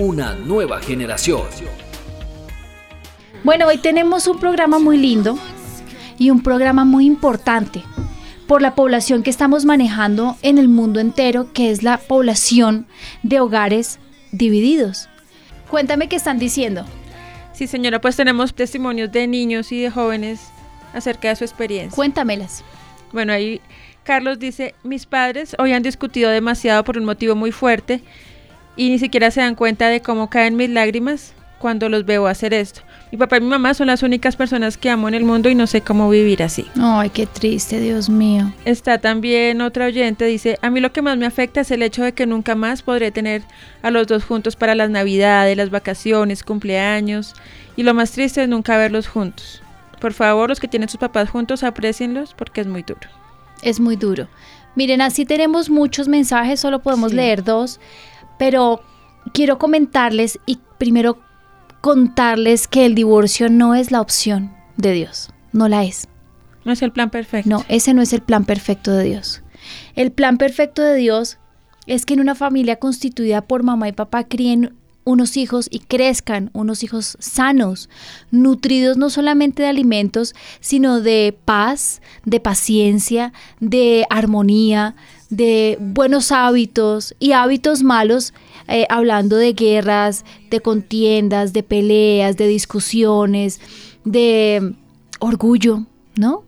Una nueva generación. Bueno, hoy tenemos un programa muy lindo y un programa muy importante por la población que estamos manejando en el mundo entero, que es la población de hogares divididos. Cuéntame qué están diciendo. Sí, señora, pues tenemos testimonios de niños y de jóvenes acerca de su experiencia. Cuéntamelas. Bueno, ahí Carlos dice, mis padres hoy han discutido demasiado por un motivo muy fuerte y ni siquiera se dan cuenta de cómo caen mis lágrimas cuando los veo hacer esto. Mi papá y mi mamá son las únicas personas que amo en el mundo y no sé cómo vivir así. Ay, qué triste, Dios mío. Está también otra oyente, dice, a mí lo que más me afecta es el hecho de que nunca más podré tener a los dos juntos para las navidades, las vacaciones, cumpleaños y lo más triste es nunca verlos juntos. Por favor, los que tienen sus papás juntos, aprecienlos porque es muy duro es muy duro. Miren, así tenemos muchos mensajes, solo podemos leer dos, pero quiero comentarles y primero contarles que el divorcio no es la opción de Dios, no la es. No es el plan perfecto. No, ese no es el plan perfecto de Dios. El plan perfecto de Dios es que en una familia constituida por mamá y papá críen unos hijos y crezcan unos hijos sanos, nutridos no solamente de alimentos, sino de paz, de paciencia, de armonía, de buenos hábitos y hábitos malos, eh, hablando de guerras, de contiendas, de peleas, de discusiones, de orgullo, ¿no?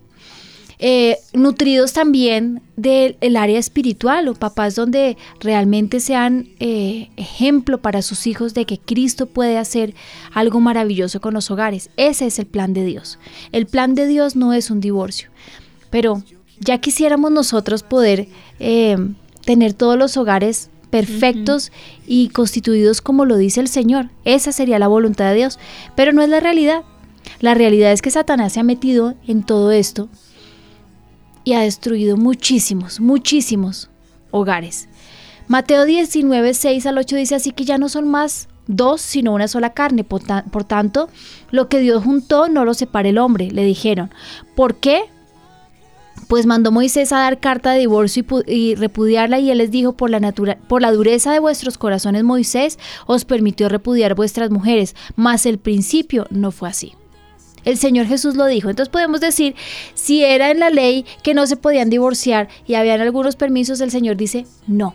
Eh, nutridos también del área espiritual o papás donde realmente sean eh, ejemplo para sus hijos de que Cristo puede hacer algo maravilloso con los hogares. Ese es el plan de Dios. El plan de Dios no es un divorcio, pero ya quisiéramos nosotros poder eh, tener todos los hogares perfectos y constituidos como lo dice el Señor. Esa sería la voluntad de Dios, pero no es la realidad. La realidad es que Satanás se ha metido en todo esto y ha destruido muchísimos, muchísimos hogares. Mateo 19, 6 al 8 dice así que ya no son más dos, sino una sola carne. Por, tanto, lo que Dios juntó no lo separa el hombre, le dijeron. ¿Por qué? Pues mandó Moisés a dar carta de divorcio y, y repudiarla y él les dijo, por la, por la dureza de vuestros corazones Moisés os permitió repudiar vuestras mujeres, mas el principio no fue así. El Señor Jesús lo dijo. Entonces podemos decir, si era en la ley que no se podían divorciar y habían algunos permisos, el Señor dice, no.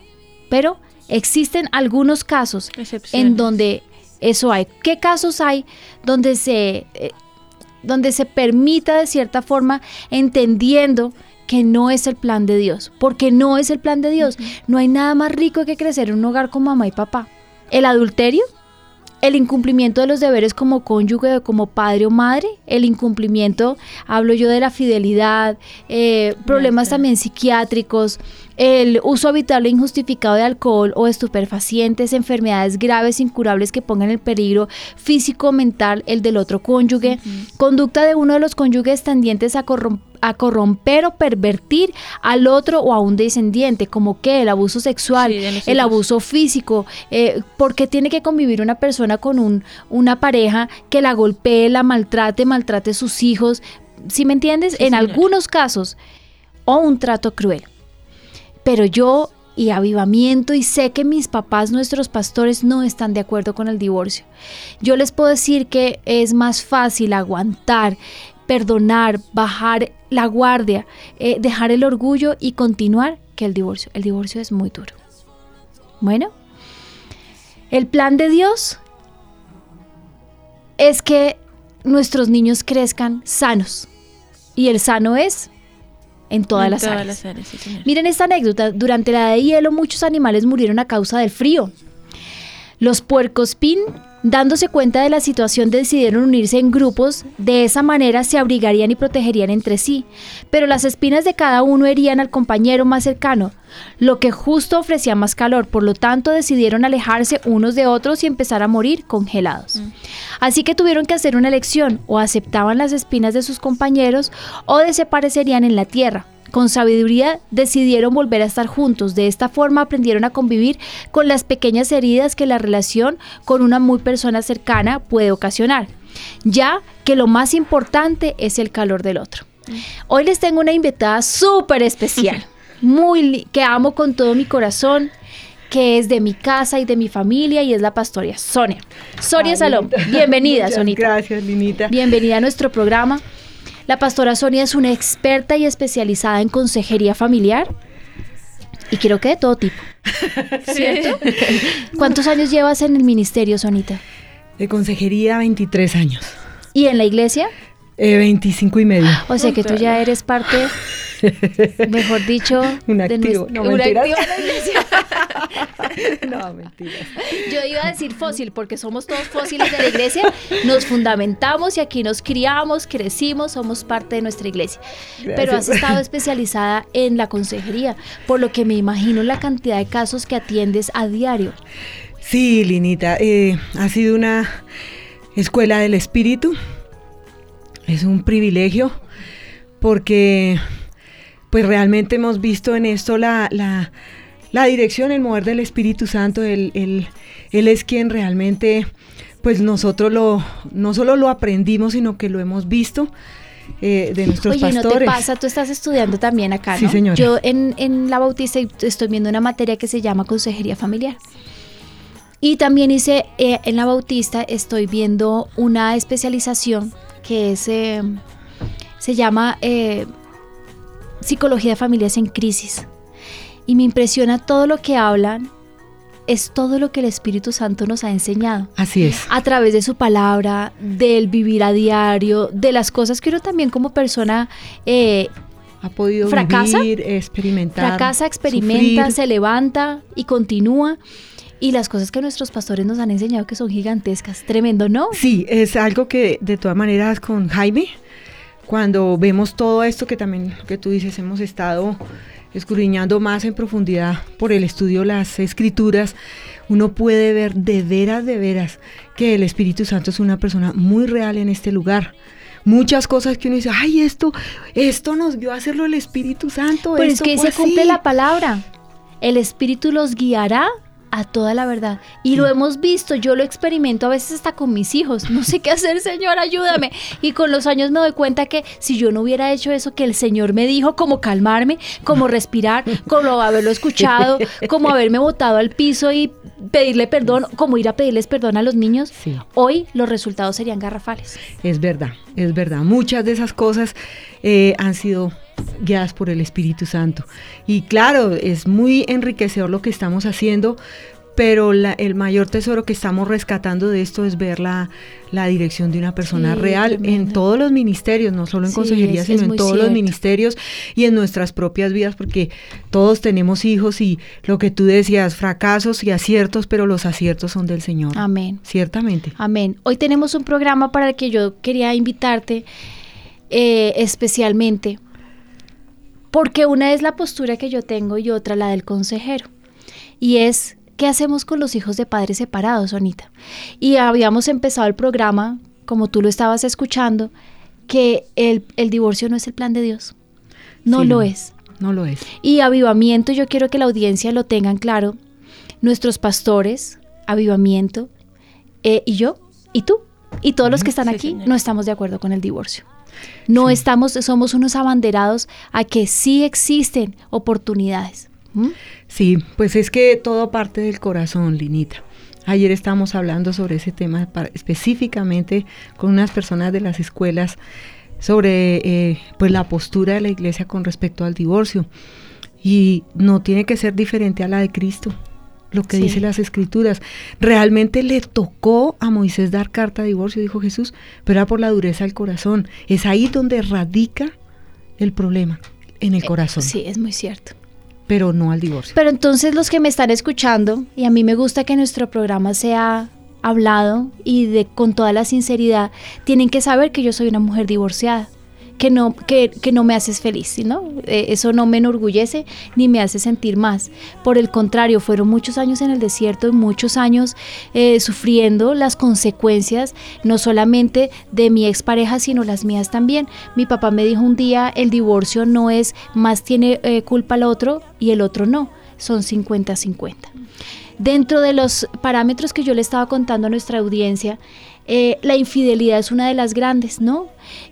Pero existen algunos casos en donde eso hay. ¿Qué casos hay donde se, eh, donde se permita de cierta forma entendiendo que no es el plan de Dios? Porque no es el plan de Dios. No hay nada más rico que crecer en un hogar con mamá y papá. El adulterio el incumplimiento de los deberes como cónyuge, como padre o madre, el incumplimiento, hablo yo de la fidelidad, eh, problemas también psiquiátricos, el uso habitual e injustificado de alcohol o estupefacientes, enfermedades graves, incurables que pongan en peligro físico o mental el del otro cónyuge, conducta de uno de los cónyuges tendientes a, corromper o pervertir al otro o a un descendiente, como que el abuso sexual, el abuso físico, eh, porque tiene que convivir una persona con un, una pareja que la golpee, la maltrate, maltrate sus hijos, si me entiendes? en algunos casos, o un trato cruel pero yo y avivamiento y sé que mis papás, nuestros pastores, no están de acuerdo con el divorcio. Yo les puedo decir que es más fácil aguantar, perdonar, bajar la guardia, eh, dejar el orgullo y continuar que el divorcio. El divorcio es muy duro. Bueno, el plan de Dios es que nuestros niños crezcan sanos. Y el sano es en todas, las, áreas. Miren esta anécdota. Durante la edad de hielo muchos animales murieron a causa del frío. Los puercos pin Dándose cuenta de la situación decidieron unirse en grupos, de esa manera se abrigarían y protegerían entre sí, pero las espinas de cada uno herían al compañero más cercano, lo que justo ofrecía más calor, por lo tanto decidieron alejarse unos de otros y empezar a morir congelados. Así que tuvieron que hacer una elección, o aceptaban las espinas de sus compañeros o desaparecerían en la tierra. Con sabiduría decidieron volver a estar juntos. De esta forma aprendieron a convivir con las pequeñas heridas que la relación con una muy persona cercana puede ocasionar, ya que lo más importante es el calor del otro. Hoy les tengo una invitada súper especial, muy que amo con todo mi corazón que es de mi casa y de mi familia y es la pastora Sonia. Sonia Salón, bienvenida, Sonita. Gracias, Linita. Bienvenida a nuestro programa. La pastora Sonia es una experta y especializada en consejería familiar y creo que de todo tipo. ¿Cierto? ¿Cuántos años llevas en el ministerio, Sonita? De consejería, 23 años. ¿Y en la iglesia? Eh, 25 y medio. O sea que tú ya eres parte, mejor dicho, Un de activo. nues- No, mentiras. no, mentiras. Yo iba a decir fósil porque somos todos fósiles de la iglesia, nos fundamentamos y aquí nos criamos, crecimos, somos parte de nuestra iglesia. Pero has estado especializada en la consejería, por lo que me imagino la cantidad de casos que atiendes a diario. Sí, Linita, eh, ha sido una escuela del espíritu. Es un privilegio porque pues realmente hemos visto en esto la, la- la dirección, el mover del Espíritu Santo. Él, él- él es quien realmente pues nosotros lo, no solo lo aprendimos, sino que lo hemos visto eh, de nuestros Oye, ¿no te pastores. pasa? Tú estás estudiando también acá, Sí, ¿no? señora. Yo en, en la Bautista estoy viendo una materia que se llama consejería familiar. Y también hice, eh, en la Bautista estoy viendo una especialización que es, eh, se llama eh, Psicología de Familias en Crisis. Y me impresiona todo lo que hablan, es todo lo que el Espíritu Santo nos ha enseñado Así es. a través de su palabra, del vivir a diario, de las cosas que uno también como persona eh, Ha podido ¿Fracasa? vivir, experimentar. fracasa, experimenta, sufrir. se levanta y continúa. Y las cosas que nuestros pastores nos han enseñado que son gigantescas. Tremendo, ¿no? Sí, es algo que de todas maneras con Jaime, cuando vemos todo esto que también lo que tú dices, hemos estado escudriñando más en profundidad por el estudio las escrituras, uno puede ver de veras, de veras, que el Espíritu Santo es una persona muy real en este lugar. Muchas cosas que uno dice, ay, esto, esto nos vio a hacerlo el Espíritu Santo. Pero es esto que fue se cumple así". la palabra. El Espíritu los guiará a toda la verdad. Y lo hemos visto, yo lo experimento a veces hasta con mis hijos. No sé qué hacer, Señor, ayúdame. Y con los años me doy cuenta que si yo no hubiera hecho eso que el Señor me dijo, como calmarme, como respirar, como haberlo escuchado, como haberme botado al piso y pedirle perdón, como ir a pedirles perdón a los niños, Sí. hoy los resultados serían garrafales. Es verdad, es verdad. Muchas de esas cosas eh, han sido guiadas por el Espíritu Santo. Y claro, es muy enriquecedor lo que estamos haciendo, pero la- el mayor tesoro que estamos rescatando de esto es ver la, la dirección de una persona Sí, real en todos los ministerios, no solo en Sí, consejería, es- sino es en todos los ministerios y en nuestras propias vidas, porque todos tenemos hijos y lo que tú decías, fracasos y aciertos, pero los aciertos son del Señor. Amén. Ciertamente. Amén. Hoy tenemos un programa para el que yo quería invitarte eh, especialmente, porque una es la postura que yo tengo y otra la del consejero. Y es, ¿qué hacemos con los hijos de padres separados, Sonita? Y habíamos empezado el programa, como tú lo estabas escuchando, que el, el divorcio no es el plan de Dios. No Sí, lo no. es. No lo es. Y avivamiento, yo quiero que la audiencia lo tengan claro. Nuestros pastores, avivamiento, eh, y yo, y tú, y todos los que están Sí, aquí, señora. no estamos de acuerdo con el divorcio. No Sí. estamos, somos unos abanderados a que sí existen oportunidades. ¿Mm? Sí, pues es que todo parte del corazón, Linita. Ayer estábamos hablando sobre ese tema para- específicamente con unas personas de las escuelas sobre eh, pues la postura de la iglesia con respecto al divorcio y no tiene que ser diferente a la de Cristo. Lo que Sí. dice las escrituras. Realmente le tocó a Moisés dar carta de divorcio, dijo Jesús, pero era por la dureza del corazón. Es ahí donde radica el problema, en el corazón, Sí, es muy cierto. pero no al divorcio. Pero entonces los que me están escuchando, y a mí me gusta que nuestro programa sea hablado y de con toda la sinceridad, tienen que saber que yo soy una mujer divorciada que no, que, que no me haces feliz, ¿no? Eh, eso no me enorgullece ni me hace sentir más. Por el contrario, fueron muchos años en el desierto y muchos años eh, sufriendo las consecuencias, no solamente de mi expareja, sino las mías también. Mi papá me dijo un día, el divorcio no es más tiene eh, culpa el otro y el otro no, son 50-50. Dentro de los parámetros que yo le estaba contando a nuestra audiencia, eh, la infidelidad es una de las grandes, ¿no?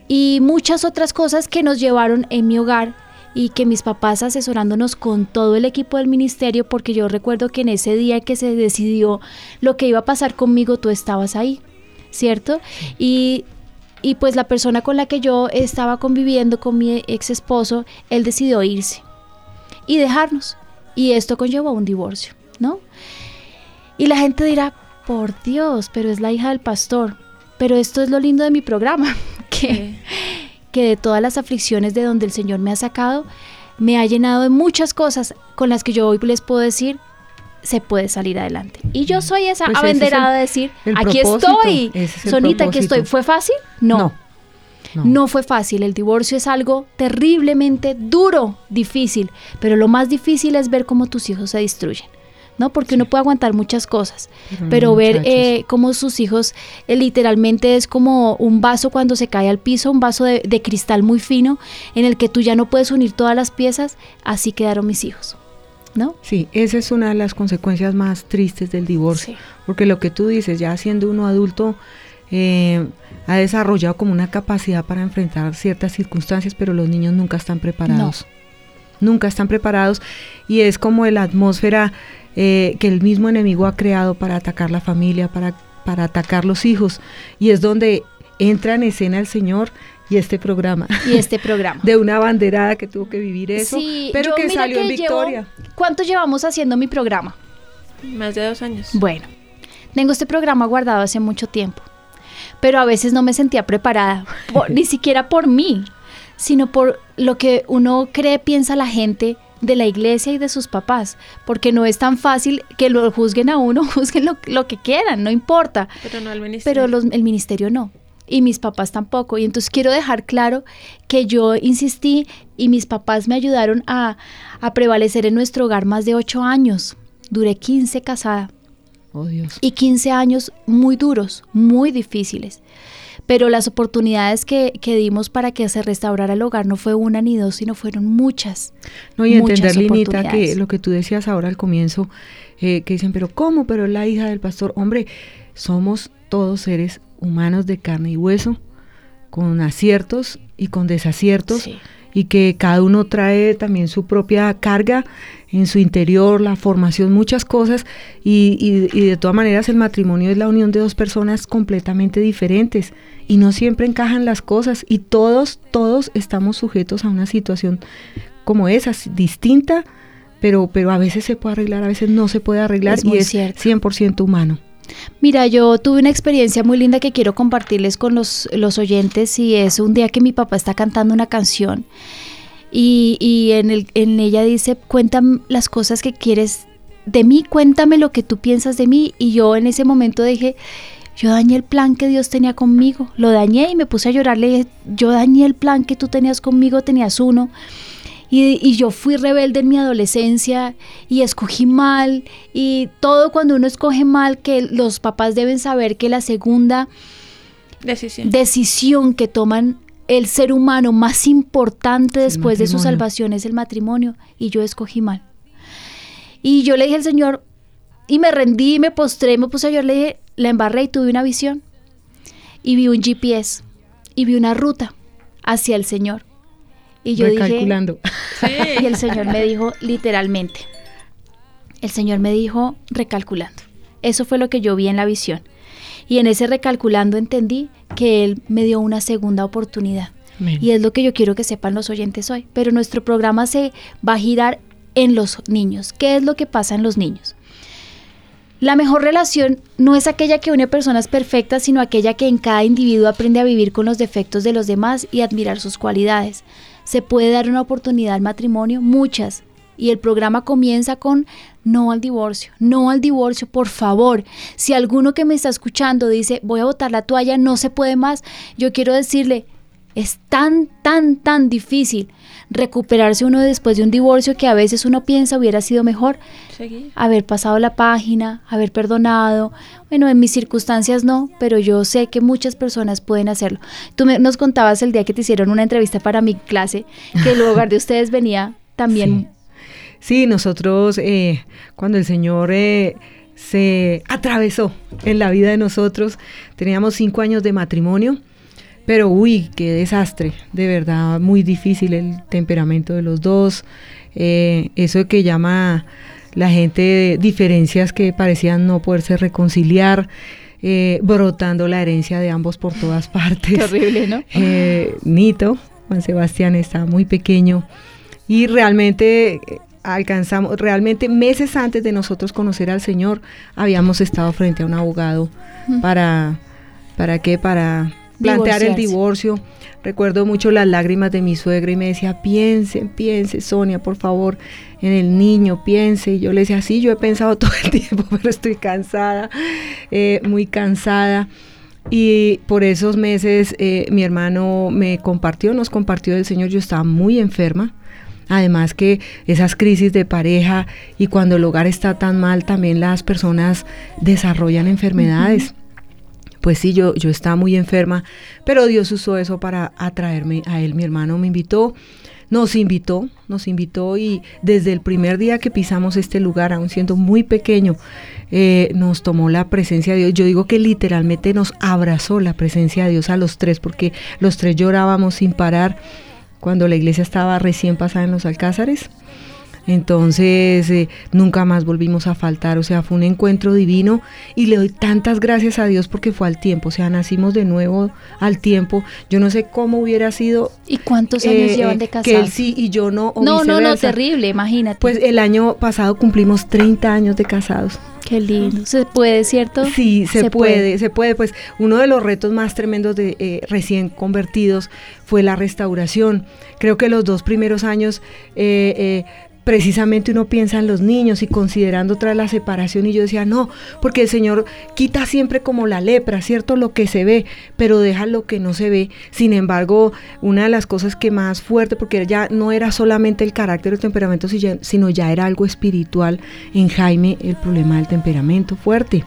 Y muchas otras cosas que nos llevaron en mi hogar y que mis papás asesorándonos con todo el equipo del ministerio, porque yo recuerdo que en ese día que se decidió lo que iba a pasar conmigo, tú estabas ahí, ¿cierto? Y, y pues la persona con la que yo estaba conviviendo, con mi ex esposo, él decidió irse y dejarnos. Y esto conllevó a un divorcio, ¿no? Y la gente dirá, por Dios, pero es la hija del pastor. Pero esto es lo lindo de mi programa, que, que de todas las aflicciones de donde el Señor me ha sacado, me ha llenado de muchas cosas con las que yo hoy les puedo decir, se puede salir adelante. Y yo soy esa Pues es de decir, aquí estoy, es Sonita, aquí propósito. estoy. ¿Fue fácil? No. No. No. No. fue fácil, el divorcio es algo terriblemente duro, difícil, pero lo más difícil es ver cómo tus hijos se destruyen, ¿no? Porque uno puede aguantar muchas cosas, Pero ver eh, cómo sus hijos eh, literalmente es como un vaso cuando se cae al piso, un vaso de, de cristal muy fino en el que tú ya no puedes unir todas las piezas, así quedaron mis hijos, ¿no? Sí, esa es una de las consecuencias más tristes del divorcio. Sí. Porque lo que tú dices, ya siendo uno adulto, eh, ha desarrollado como una capacidad para enfrentar ciertas circunstancias, pero los niños nunca están preparados. Nunca están preparados y es como la atmósfera eh, que el mismo enemigo ha creado para atacar la familia, para, para atacar los hijos. Y es donde entra en escena el Señor y este programa. Y este programa. De una banderada que tuvo que vivir eso, Sí, pero yo que salió en llevo- victoria. ¿Cuánto llevamos haciendo mi programa? Más de dos años. Bueno, tengo este programa guardado hace mucho tiempo, pero a veces no me sentía preparada, por- ni siquiera por mí, sino por lo que uno cree, piensa la gente de la iglesia y de sus papás, porque no es tan fácil que lo juzguen a uno, juzguen lo, lo que quieran, no importa, Pero no al ministerio. pero los- el ministerio no. Y mis papás tampoco. Y entonces quiero dejar claro que yo insistí y mis papás me ayudaron a, a prevalecer en nuestro hogar más de ocho años. Duré 15 casada Oh Dios. y 15 años muy duros, muy difíciles. Pero las oportunidades que, que dimos para que se restaurara el hogar no fue una ni dos, sino fueron muchas. No, y muchas entender, Linita, que lo que tú decías ahora al comienzo, eh, que dicen, pero ¿cómo? Pero es la hija del pastor. Hombre, somos todos seres humanos de carne y hueso, con aciertos y con desaciertos, Sí. Y que cada uno trae también su propia carga en su interior, la formación, muchas cosas, y, y- y de todas maneras el matrimonio es la unión de dos personas completamente diferentes, y no siempre encajan las cosas, y todos, todos estamos sujetos a una situación como esa, distinta, pero, pero a veces se puede arreglar, a veces no se puede arreglar, Es y es cierto. 100% humano. Mira, yo tuve una experiencia muy linda que quiero compartirles con los, los oyentes y es un día que mi papá está cantando una canción y, y en, el, en ella dice, cuéntame las cosas que quieres de mí, cuéntame lo que tú piensas de mí y yo en ese momento dije, yo dañé el plan que Dios tenía conmigo, lo dañé y me puse a llorar, le dije, yo dañé el plan que tú tenías conmigo, tenías uno. Y, y yo fui rebelde en mi adolescencia y escogí mal. Y todo cuando uno escoge mal, que los papás deben saber que la segunda Decisión. decisión que toman el ser humano más importante el después de su salvación es el matrimonio. Y yo escogí mal. Y yo le dije al Señor, y me rendí, me postré, me puse a llorar, le dije, la embarré y tuve una visión. Y vi un GPS. Y vi una ruta hacia el Señor. Y yo dije, Recalculando. y el Señor me dijo literalmente, el Señor me dijo recalculando. Eso fue lo que yo vi en la visión. Y en ese recalculando entendí que Él me dio una segunda oportunidad. Y es lo que yo quiero que sepan los oyentes hoy. Pero nuestro programa se va a girar en los niños. ¿Qué es lo que pasa en los niños? La mejor relación no es aquella que une personas perfectas, sino aquella que en cada individuo aprende a vivir con los defectos de los demás y admirar sus cualidades. ¿Se puede dar una oportunidad al matrimonio? Muchas. Y el programa comienza con no al divorcio, no al divorcio, por favor. Si alguno que me está escuchando dice, voy a botar la toalla, no se puede más, yo quiero decirle, es tan, tan, tan difícil recuperarse uno después de un divorcio que a veces uno piensa hubiera sido mejor haber pasado la página, haber perdonado. Bueno, en mis circunstancias no, pero yo sé que muchas personas pueden hacerlo. Tú me, nos contabas el día que te hicieron una entrevista para mi clase, que el hogar de ustedes venía también. Sí, nosotros, eh, cuando el Señor... Eh, se atravesó en la vida de nosotros. Teníamos cinco años de matrimonio pero uy, qué desastre, de verdad, muy difícil el temperamento de los dos. Eh, eso que llama la gente diferencias que parecían no poderse reconciliar. Eh, brotando la herencia de ambos por todas partes. Terrible, ¿no? Eh, Nito, Juan Sebastián está muy pequeño y realmente alcanzamos, realmente meses antes de nosotros conocer al Señor, habíamos estado frente a un abogado para, ¿para qué? Para plantear el divorcio. Recuerdo mucho las lágrimas de mi suegra y me decía, piense, piense, Sonia, por favor, en el niño, piense. Y yo le decía, sí, yo he pensado todo el tiempo, pero estoy cansada, eh, muy cansada. Y por esos meses eh, mi hermano me compartió, nos compartió del Señor, yo estaba muy enferma. Además que esas crisis de pareja y cuando el hogar está tan mal, también las personas desarrollan enfermedades pues sí, yo, yo estaba muy enferma, pero Dios usó eso para atraerme a él. Mi hermano me invitó, nos invitó, nos invitó y desde el primer día que pisamos este lugar, aún siendo muy pequeño, eh, nos tomó la presencia de Dios. Yo digo que literalmente nos abrazó la presencia de Dios a los tres, porque los tres llorábamos sin parar cuando la iglesia estaba recién pasada en los alcázares. Entonces eh, nunca más volvimos a faltar, o sea, fue un encuentro divino y le doy tantas gracias a Dios porque fue al tiempo, o sea, nacimos de nuevo al tiempo. Yo no sé cómo hubiera sido. ¿Y cuántos años eh, llevan de casados? Que él sí y yo no. no, no, no, terrible, imagínate. Pues el año pasado cumplimos 30 años de casados. Qué lindo. ¿Se puede, cierto? Sí, se, puede, se puede. Pues uno de los retos más tremendos de eh, recién convertidos fue la restauración. Creo que los dos primeros años eh, precisamente uno piensa en los niños y considerando tras la separación y yo decía, no, porque el Señor quita siempre como la lepra, ¿cierto? Lo que se ve, pero deja lo que no se ve. Sin embargo, una de las cosas que más fuerte, porque ya no era solamente el carácter o el temperamento, sino ya era algo espiritual en Jaime, el problema del temperamento fuerte.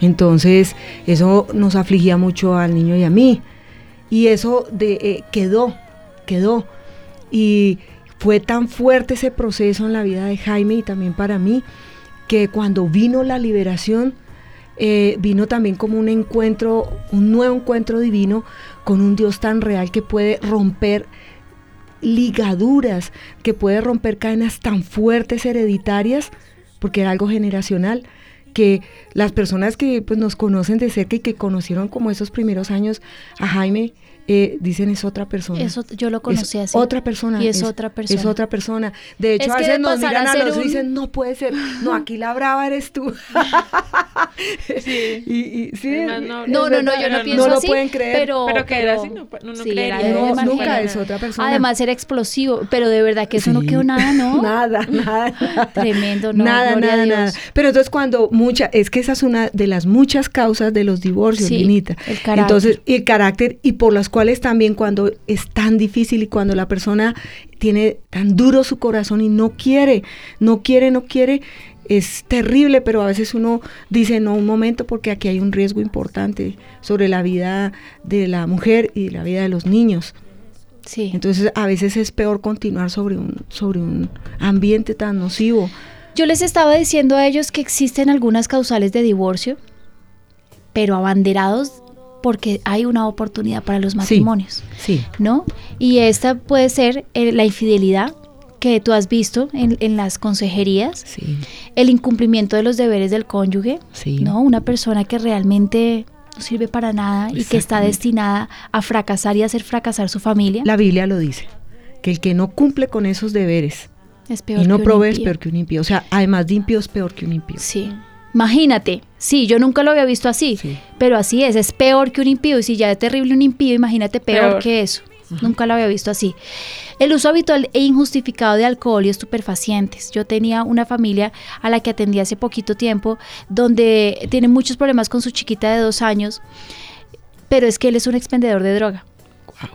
Entonces, eso nos afligía mucho al niño y a mí. Y eso de, eh, quedó, quedó. Y fue tan fuerte ese proceso en la vida de Jaime y también para mí, que cuando vino la liberación, eh, vino también como un encuentro, un nuevo encuentro divino con un Dios tan real que puede romper ligaduras, que puede romper cadenas tan fuertes hereditarias, porque era algo generacional, que las personas que pues, nos conocen de cerca y que conocieron como esos primeros años a Jaime, eh, dicen es otra persona. Eso, yo lo conocí así. Otra persona. Y es, otra persona. Es otra persona. De hecho, a veces nos miran a, los y dicen, no puede ser. No, aquí la brava eres tú. sí. Y, sí no, no, no, no, yo no pienso No lo pueden creer. Pero, pero que era así, no, no, sí, no nunca es otra persona. Además era explosivo, pero de verdad que eso no quedó nada, ¿no? nada, nada. Tremendo, no. Nada, nada, nada. Pero entonces cuando mucha, es que esa es una de las muchas causas de los divorcios, sí, El carácter. Entonces, y el carácter, y por las cuales también cuando es tan difícil y cuando la persona tiene tan duro su corazón y no quiere, no quiere, no quiere, es terrible, pero a veces uno dice, no, un momento, porque aquí hay un riesgo importante sobre la vida de la mujer y la vida de los niños. Sí. Entonces a veces es peor continuar sobre un, sobre un ambiente tan nocivo. Yo les estaba diciendo a ellos que existen algunas causales de divorcio, pero abanderados porque hay una oportunidad para los matrimonios. Sí. ¿No? Y esta puede ser eh, la infidelidad que tú has visto en, las consejerías, sí. el incumplimiento de los deberes del cónyuge, sí. ¿no? Una persona que realmente no sirve para nada y que está destinada a fracasar y a hacer fracasar su familia. La Biblia lo dice, que el que no cumple con esos deberes es peor y no provee es peor que un impío. O sea, además de impío es peor que un impío. Sí. Imagínate, sí, yo nunca lo había visto así, Sí. pero así es, es peor que un impío y si ya es terrible un impío, imagínate peor, Peor. que eso. Nunca lo había visto así. El uso habitual e injustificado de alcohol y estupefacientes. Yo tenía una familia a la que atendí hace poquito tiempo, donde tiene muchos problemas con su chiquita de dos años, pero es que él es un expendedor de droga.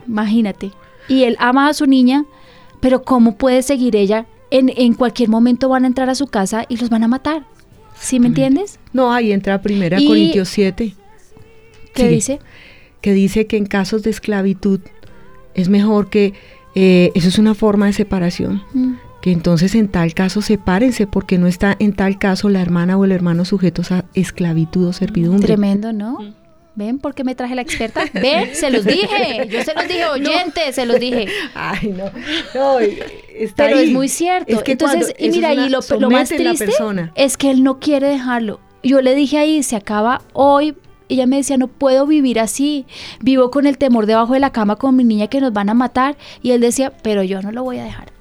Imagínate. Y él ama a su niña, pero ¿cómo puede seguir ella? En, en cualquier momento van a entrar a su casa y los van a matar. ¿Sí me entiendes? No, ahí entra primera Y- Corintios 7. ¿Qué dice? que dice que en casos de esclavitud es mejor que eh, eso es una forma de separación. Mm. Que entonces en tal caso sepárense porque no está en tal caso la hermana o el hermano sujetos a esclavitud o servidumbre. Tremendo, ¿no? ¿Ven por qué me traje la experta? ¿Ven? Se los dije. Yo se los dije, oyentes, se los dije. Ay, no. no está Pero ahí. es muy cierto. Es que Entonces, y mira, una- y lo, lo más triste es que él no quiere dejarlo. Yo le dije ahí, se acaba hoy. Ella me decía, no puedo vivir así. Vivo con el temor debajo de la cama con mi niña que nos van a matar. Y él decía, pero yo no lo voy a dejar.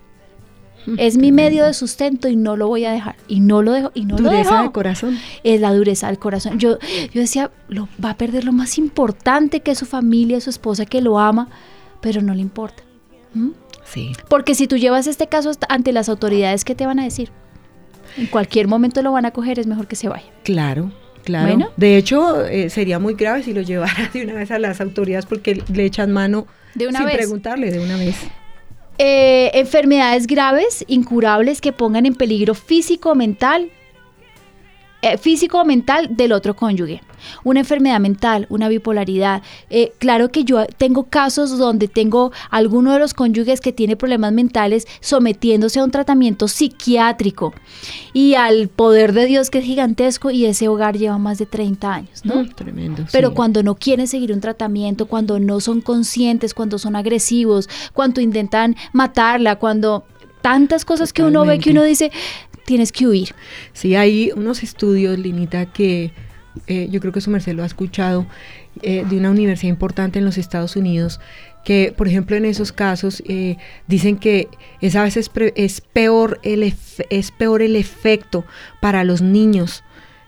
Es mi medio de sustento y no lo voy a dejar. Y no lo dejo. Y no lo Dureza dejo de corazón. es la dureza del corazón. Yo, yo decía, lo, va a perder lo más importante que es su familia, su esposa que lo ama, pero no le importa. ¿Mm? Sí. Porque si tú llevas este caso ante las autoridades, ¿qué te van a decir? En cualquier momento lo van a coger, es mejor que se vaya. Claro, claro. Bueno. De hecho, eh, sería muy grave si lo llevara de una vez a las autoridades porque le echan mano De una sin vez. preguntarle de una vez. Eh, enfermedades graves, incurables, que pongan en peligro físico mental, eh, físico o mental del otro cónyuge. Una enfermedad mental, una bipolaridad. Eh, claro que yo tengo casos donde tengo alguno de los cónyuges que tiene problemas mentales sometiéndose a un tratamiento psiquiátrico y al poder de Dios que es gigantesco y ese hogar lleva más de 30 años, ¿no? Mm, tremendo. Pero sí. cuando no quieren seguir un tratamiento, cuando no son conscientes, cuando son agresivos, cuando intentan matarla, cuando tantas cosas que uno ve que uno dice, tienes que huir. Sí, hay unos estudios, Linita, que eh, yo creo que su merced lo ha escuchado, eh, de una universidad importante en los Estados Unidos, que, por ejemplo, en esos casos eh, dicen que es a veces pre- es peor el es peor el efecto para los niños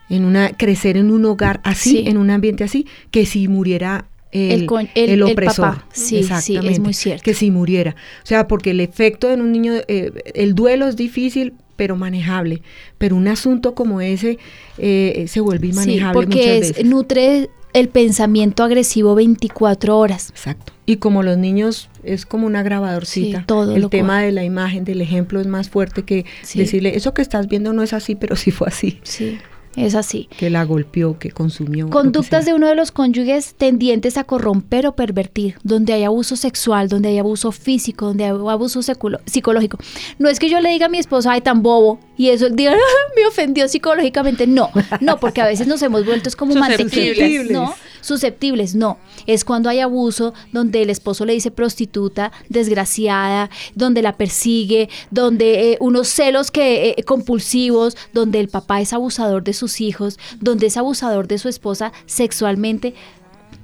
en una crecer en un hogar así, Sí. en un ambiente así, que si muriera el, El opresor. papá. Sí, sí, es muy cierto. Que si muriera. O sea, porque el efecto en un niño, eh, el duelo es difícil, pero manejable. Pero un asunto como ese eh, se vuelve Sí, inmanejable porque muchas es, veces. nutre el pensamiento agresivo 24 horas. Exacto. Y como los niños es como una grabadorcita. Sí, todo el tema de la imagen, del ejemplo es más fuerte que Sí. decirle, eso que estás viendo no es así, pero sí fue así. Sí, es así. Que la golpeó, que consumió. Conductas de uno de los cónyuges tendientes a corromper o pervertir, donde hay abuso sexual, donde hay abuso físico, donde hay abuso psicológico. No es que yo le diga a mi esposa, ay, tan bobo, y eso él diga, "Ah, me ofendió psicológicamente. No, no, porque a veces nos hemos vuelto es como mantequillas, ¿no? Susceptibles, no. Es cuando hay abuso, donde el esposo le dice prostituta, desgraciada, donde la persigue, donde eh, unos celos que eh, compulsivos, donde el papá es abusador de sus hijos, donde es abusador de su esposa sexualmente.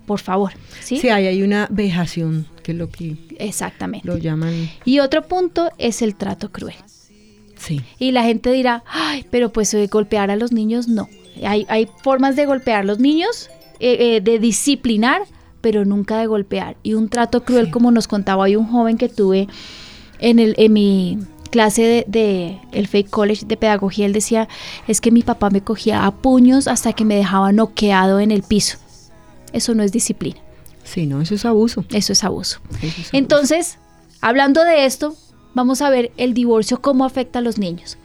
Por favor, ¿sí? Sí, ahí hay una vejación, que es lo que Exactamente. lo llaman. Y otro punto es el trato cruel. Sí. Y la gente dirá, ay, pero pues eh, golpear a los niños no. Hay, hay formas de golpear a los niños, eh, eh, de disciplinar, pero nunca de golpear. Y un trato cruel, como nos contaba hoy un joven que tuve en, el, en mi clase de, de el Fake College de Pedagogía, él decía, es que mi papá me cogía a puños hasta que me dejaba noqueado en el piso. Eso no es disciplina, Sí, no, eso es abuso. eso es abuso. Eso es abuso. Entonces, hablando de esto, vamos a ver el divorcio, cómo afecta a los niños.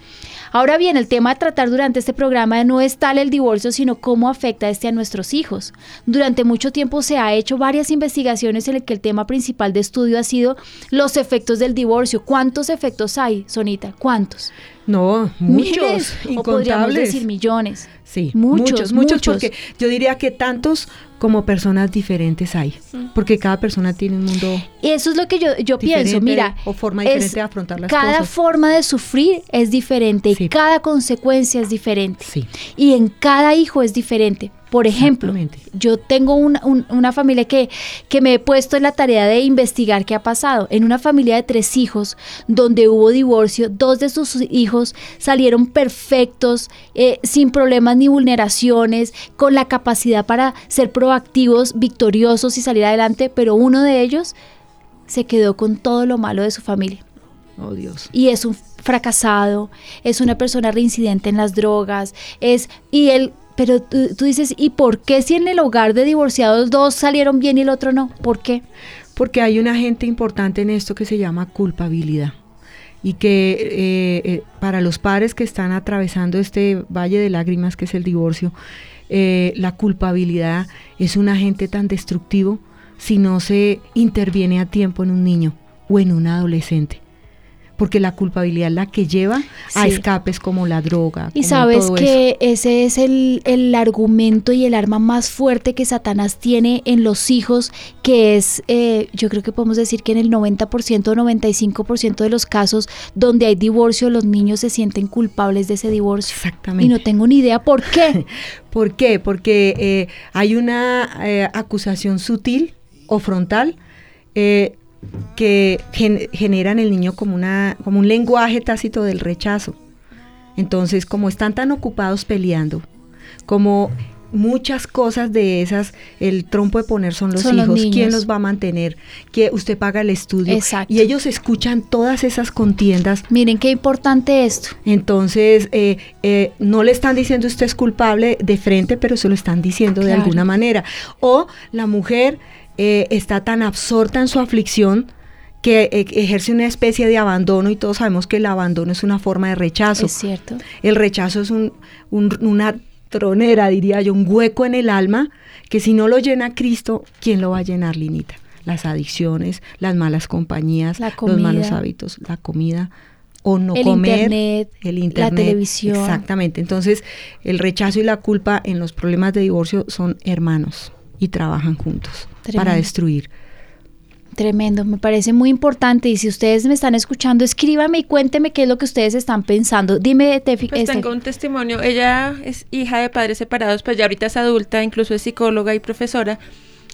Ahora bien, el tema a tratar durante este programa no es tal el divorcio, sino cómo afecta este a nuestros hijos. Durante mucho tiempo se ha hecho varias investigaciones en el que el tema principal de estudio ha sido los efectos del divorcio. ¿Cuántos efectos hay, Sonita? ¿Cuántos? No, muchos, Miles, o podríamos incontables. decir millones. Sí, Muchos, muchos, muchos, muchos. porque yo diría que tantos como personas diferentes hay, porque cada persona tiene un mundo Eso es lo que yo, yo pienso, mira. o forma es- diferente de afrontar las cada cosas. forma de sufrir es diferente Sí. y cada consecuencia es diferente. Sí. Y en cada hijo es diferente. Por ejemplo, yo tengo una, un- una familia que, que me he puesto en la tarea de investigar qué ha pasado. En una familia de tres hijos, donde hubo divorcio, dos de sus hijos salieron perfectos, eh, sin problemas ni vulneraciones, con la capacidad para ser proactivos, victoriosos y salir adelante, pero uno de ellos se quedó con todo lo malo de su familia. Oh Dios. Y es un fracasado, es una persona reincidente en las drogas, es y él pero tú, tú dices, ¿y por qué si en el hogar de divorciados dos salieron bien y el otro no? ¿Por qué? Porque hay un agente importante en esto que se llama culpabilidad y que eh, eh, para los padres que están atravesando este valle de lágrimas que es el divorcio, eh, la culpabilidad es un agente tan destructivo si no se interviene a tiempo en un niño o en un adolescente porque la culpabilidad es la que lleva a escapes como la droga. Y como sabes todo que ese es el, el argumento y el arma más fuerte que Satanás tiene en los hijos, que es, eh, yo creo que podemos decir que en el 90% o 95% de los casos donde hay divorcio, los niños se sienten culpables de ese divorcio. Exactamente. Y no tengo ni idea por qué. ¿Por qué? Porque eh, hay una eh, acusación sutil o frontal eh, que gen- genera en el niño como, una, como un lenguaje tácito del rechazo. Entonces, como están tan ocupados peleando, como muchas cosas de esas, el trompo de poner son los Son los hijos, quién los va a mantener, que usted paga el estudio, Exacto. y ellos escuchan todas esas contiendas Miren qué importante esto. entonces, eh, eh, no le están diciendo usted es culpable de frente, pero se lo están diciendo de alguna manera. O la mujer eh, está tan absorta en su aflicción que eh, ejerce una especie de abandono y todos sabemos que el abandono es una forma de rechazo. Es cierto. El rechazo es un- un- una tronera, diría yo, un hueco en el alma que si no lo llena Cristo, ¿quién lo va a llenar, Linita? Las adicciones, las malas compañías, La los malos hábitos, la comida o no El comer, internet, el la internet, televisión. Exactamente. Entonces, el rechazo y la culpa en los problemas de divorcio son hermanos y trabajan juntos Tremendo. para destruir. Tremendo, me parece muy importante. Y si ustedes me están escuchando, escríbame y cuénteme qué es lo que ustedes están pensando. Dime, Tefi, Pues este, tengo un testimonio. Ella es hija de padres separados, pues ya ahorita es adulta, incluso es psicóloga y profesora.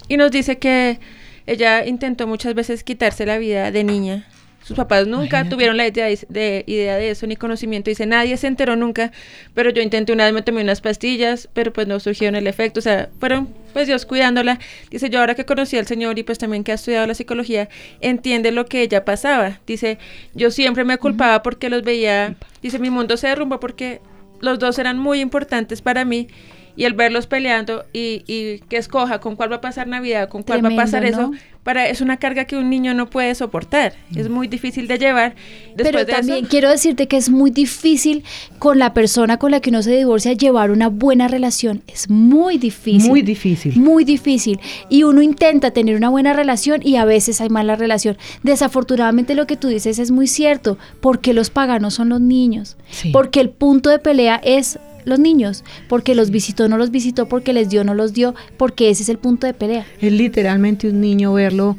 Y nos dice que ella intentó muchas veces quitarse la vida de niña. Sus papás nunca Imagínate. tuvieron la idea de, idea de eso ni conocimiento. Dice, nadie se enteró nunca, pero yo intenté una vez, me tomé unas pastillas, pero pues no surgieron el efecto. O sea, fueron pues Dios cuidándola. Dice, yo ahora que conocí al Señor y pues también que ha estudiado la psicología, entiende lo que ella pasaba. Dice, yo siempre me culpaba porque los veía. Dice, mi mundo se derrumbó porque los dos eran muy importantes para mí. Y el verlos peleando y, y que escoja con cuál va a pasar Navidad, con cuál va a pasar eso, ¿no? para es una carga que un niño no puede soportar. Es muy difícil de llevar. Después Pero de también eso, quiero decirte que es muy difícil con la persona con la que uno se divorcia llevar una buena relación. Es muy difícil. Muy difícil. Muy difícil. Y uno intenta tener una buena relación y a veces hay mala relación. Desafortunadamente lo que tú dices es muy cierto, porque los paganos son los niños. Sí. Porque el punto de pelea es los niños, porque los visitó, no los visitó, porque les dio, no los dio, porque ese es el punto de pelea. Es literalmente un niño verlo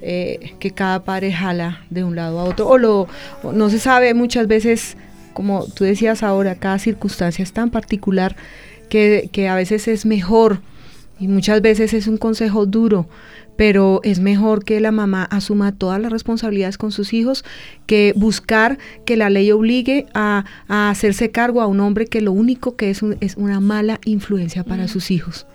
eh, que cada padre jala de un lado a otro. O lo o no se sabe muchas veces, como tú decías ahora, cada circunstancia es tan particular que, que a veces es mejor y muchas veces es un consejo duro, pero es mejor que la mamá asuma todas las responsabilidades con sus hijos que buscar que la ley obligue a, a hacerse cargo a un hombre que lo único que es un- es una mala influencia para sus hijos.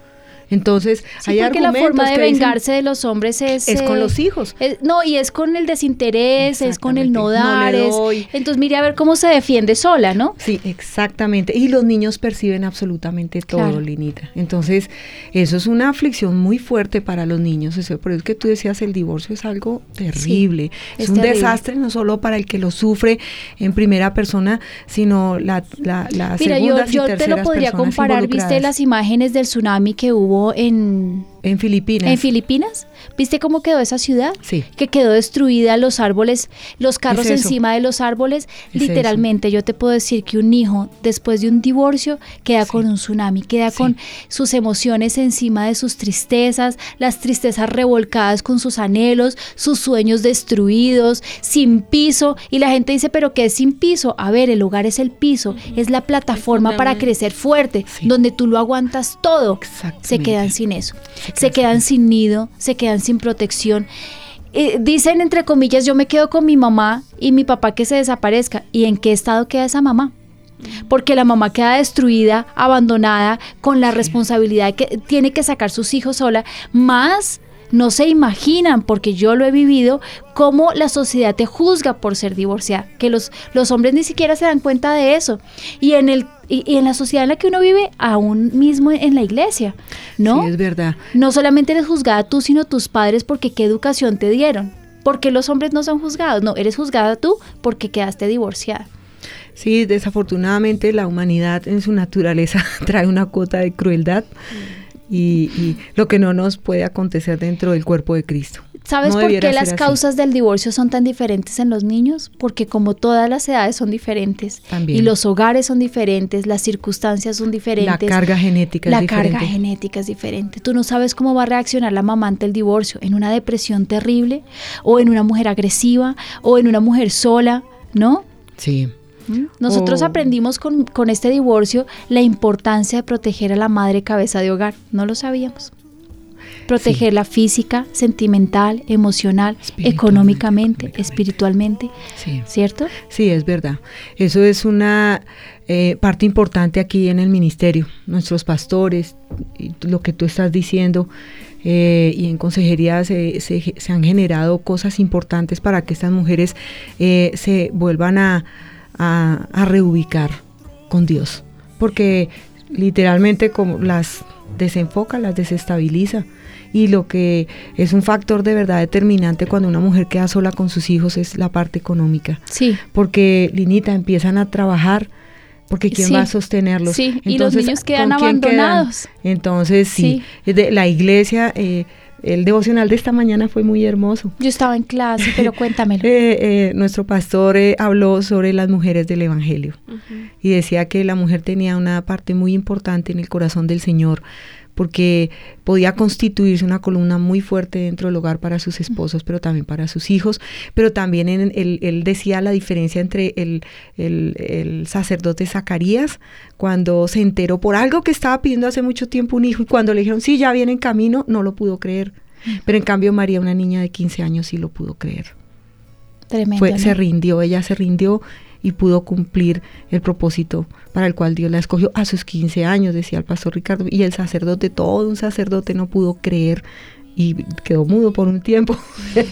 Entonces, Sí, hay porque la argumentos forma de que dicen- vengarse de los hombres es... es con eh, los hijos. es- no, y es con el desinterés, es con el no dar. es- entonces mire a ver cómo se defiende sola, ¿no? Sí, exactamente. Y los niños perciben absolutamente todo, Claro. Linita. Entonces, eso es una aflicción muy fuerte para los niños. Eso, por eso es que tú decías, el divorcio es algo terrible. es, es un terrible. desastre no solo para el que lo sufre en primera persona, sino la, la, las Mira, yo, yo te lo podría comparar, ¿viste las imágenes del tsunami que hubo en, En Filipinas. en Filipinas? ¿Viste cómo quedó esa ciudad? Sí. Que quedó destruida, los árboles, los carros Es encima de los árboles. Es Literalmente, yo te puedo decir que un hijo, después de un divorcio, queda Sí. con un tsunami, queda Sí. con sus emociones encima de sus tristezas, las tristezas revolcadas con sus anhelos, sus sueños destruidos, sin piso. Y la gente dice, ¿pero qué es sin piso? A ver, el hogar es el piso, es la plataforma para crecer fuerte, Sí. donde tú lo aguantas todo. Se quedan sin eso. Se quedan sin nido, se quedan sin protección. Eh, dicen entre comillas, yo me quedo con mi mamá y mi papá que se desaparezca. ¿Y en qué estado queda esa mamá? Porque la mamá queda destruida, abandonada, con la responsabilidad que tiene que sacar sus hijos sola, más no se imaginan, porque yo lo he vivido, cómo la sociedad te juzga por ser divorciada, que los, los hombres ni siquiera se dan cuenta de eso. Y en el y, en la sociedad en la que uno vive, aún mismo en la iglesia, ¿no? Sí, es verdad. No solamente eres juzgada tú, sino tus padres porque qué educación te dieron. Porque los hombres no son juzgados, no, eres juzgada tú porque quedaste divorciada. Sí, desafortunadamente la humanidad en su naturaleza trae una cuota de crueldad y, lo que no nos puede acontecer dentro del cuerpo de Cristo. ¿Sabes por qué las causas del divorcio son tan diferentes en los niños? Porque como todas las edades son diferentes y los hogares son diferentes, las circunstancias son diferentes. La carga genética la es diferente. La carga genética es diferente. Tú no sabes cómo va a reaccionar la mamá ante el divorcio, en una depresión terrible o en una mujer agresiva o en una mujer sola, ¿no? Sí. Nosotros oh. aprendimos con, con, este divorcio la importancia de proteger a la madre cabeza de hogar. No lo sabíamos. Protegerla física, sentimental, emocional, económicamente, espiritualmente. ¿Cierto? Sí, es verdad. Eso es una eh, parte importante aquí en el ministerio. Nuestros pastores, lo que tú estás diciendo, eh, y en consejería se, se, han generado cosas importantes para que estas mujeres eh, se vuelvan a a, reubicar con Dios, porque literalmente como las desenfoca, las desestabiliza. Y lo que es un factor de verdad determinante cuando una mujer queda sola con sus hijos es la parte económica. Sí. Porque, Linita, empiezan a trabajar, porque ¿quién va a sostenerlos? Sí, y los niños quedan abandonados. Entonces, sí, la iglesia... Eh, el devocional de esta mañana fue muy hermoso. Yo estaba en clase, pero cuéntamelo. Eh, eh, nuestro pastor eh, habló sobre las mujeres del Evangelio y decía que la mujer tenía una parte muy importante en el corazón del Señor porque podía constituirse una columna muy fuerte dentro del hogar para sus esposos, pero también para sus hijos, pero también en, él, decía la diferencia entre el, el, sacerdote Zacarías, cuando se enteró por algo que estaba pidiendo hace mucho tiempo un hijo, y cuando le dijeron, sí, ya viene en camino, no lo pudo creer. Pero en cambio María, una niña de 15 años, sí lo pudo creer. Tremendo. Se rindió, ella se rindió y pudo cumplir el propósito para el cual Dios la escogió a sus 15 años, decía el pastor Ricardo, y el sacerdote, todo un sacerdote no pudo creer y quedó mudo por un tiempo.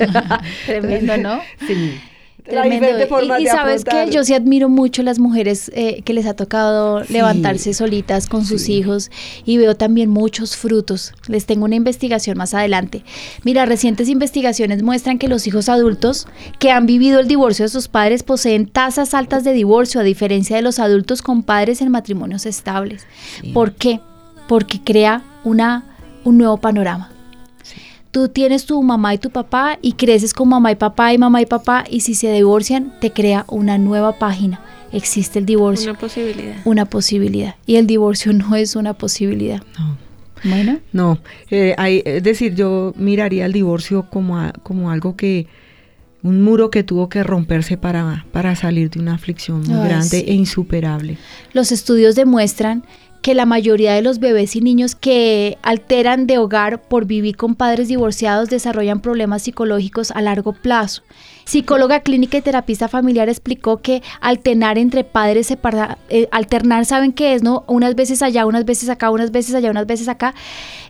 Tremendo, ¿no? Sí. Y, sabes que yo sí admiro mucho las mujeres eh, que les ha tocado levantarse solitas con sus hijos y veo también muchos frutos. Les tengo una investigación más adelante. Mira, recientes investigaciones muestran que los hijos adultos que han vivido el divorcio de sus padres poseen tasas altas de divorcio a diferencia de los adultos con padres en matrimonios estables. ¿Por qué? Porque crea una, un nuevo panorama tú tienes tu mamá y tu papá y creces con mamá y papá y mamá y papá y si se divorcian te crea una nueva página. Existe el divorcio. Una posibilidad. Una posibilidad. Y el divorcio no es una posibilidad. No. Bueno. No, eh, hay, es decir, yo miraría el divorcio como, como algo que, un muro que tuvo que romperse para, para salir de una aflicción muy grande e insuperable. Los estudios demuestran que la mayoría de los bebés y niños que alteran de hogar por vivir con padres divorciados desarrollan problemas psicológicos a largo plazo. Psicóloga clínica y terapista familiar explicó que alternar entre padres separados, eh, alternar, ¿saben qué es? no Unas veces allá, unas veces acá, unas veces allá, unas veces acá,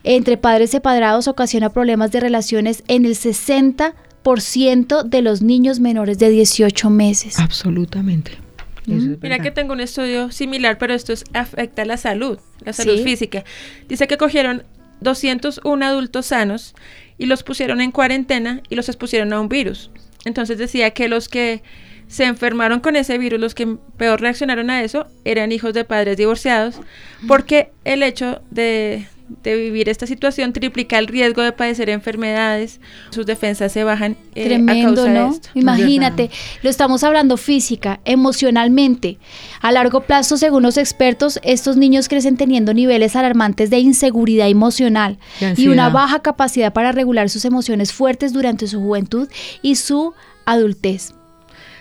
entre padres separados ocasiona problemas de relaciones en el 60% de los niños menores de 18 meses. Absolutamente. Mira que tengo un estudio similar, pero esto afecta a la salud, la salud física. Dice que cogieron 201 adultos sanos y los pusieron en cuarentena y los expusieron a un virus. Entonces decía que los que se enfermaron con ese virus, los que peor reaccionaron a eso, eran hijos de padres divorciados, porque el hecho de, de vivir esta situación triplica el riesgo de padecer enfermedades, sus defensas se bajan eh, a causa ¿no? de esto. Imagínate, lo estamos hablando física, emocionalmente. A largo plazo, según los expertos, estos niños crecen teniendo niveles alarmantes de inseguridad emocional y una baja capacidad para regular sus emociones fuertes durante su juventud y su adultez.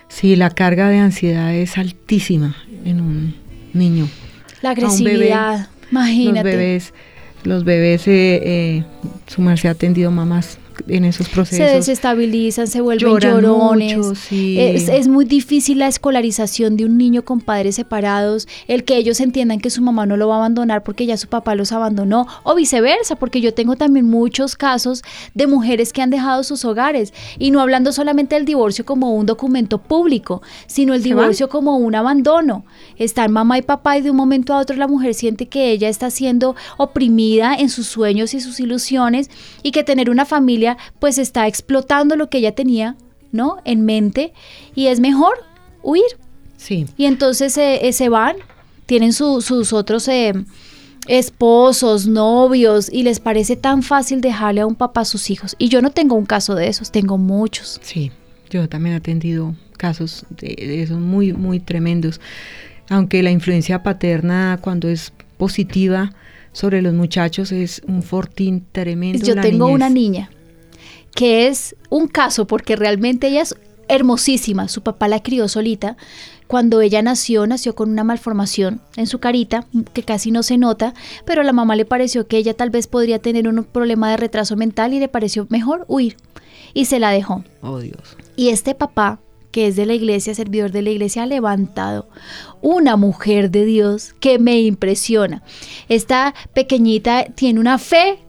Sí, la carga de ansiedad es altísima en un niño. La agresividad, imagínate. Los bebés los bebés, eh, eh, su merced ha atendido mamás en esos se procesos. desestabilizan, se vuelven Lloran llorones. mucho, sí. es, es muy difícil la escolarización de un niño con padres separados, el que ellos entiendan que su mamá no lo va a abandonar porque ya su papá los abandonó, o viceversa, porque yo tengo también muchos casos de mujeres que han dejado sus hogares, y no hablando solamente del divorcio como un documento público, sino el Se divorcio como un abandono. Están mamá y papá y de un momento a otro la mujer siente que ella está siendo oprimida en sus sueños y sus ilusiones y que tener una familia pues está explotando lo que ella tenía, ¿no? En mente y es mejor huir. Sí, Y entonces eh, eh, se van, tienen su- sus otros eh, esposos, novios y les parece tan fácil dejarle a un papá a sus hijos. Y yo no tengo un caso de esos, tengo muchos. sí. Yo también he atendido casos de, de esos muy, muy tremendos. Aunque la influencia paterna cuando es positiva sobre los muchachos es un fortín tremendo. en Yo la tengo una niña que es un caso porque realmente ella es hermosísima. Su papá la crió solita. Cuando ella nació, nació con una malformación en su carita que casi no se nota, pero a la mamá le pareció que ella tal vez podría tener un problema de retraso mental y le pareció mejor huir y se la dejó. Oh Dios. Y este papá, que es de la iglesia, servidor de la iglesia, ha levantado una mujer de Dios que me impresiona. Esta pequeñita tiene una fe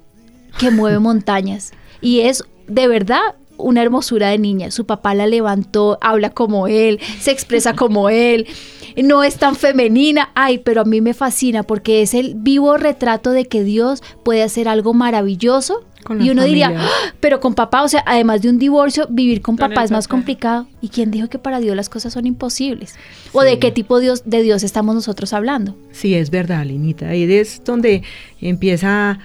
que mueve montañas y es de verdad una hermosura de niña. Su papá la levantó, habla como él, se expresa como él. No es tan femenina, ay, pero a mí me fascina porque es el vivo retrato de que Dios puede hacer algo maravilloso. Con y uno diría. "Ah, pero con papá, o sea, además de un divorcio, vivir con papá es más papá. complicado. ¿Y quién dijo que para Dios las cosas son imposibles? ¿O de qué tipo de Dios, de Dios estamos nosotros hablando? Sí, es verdad, Linita. Ahí es donde empieza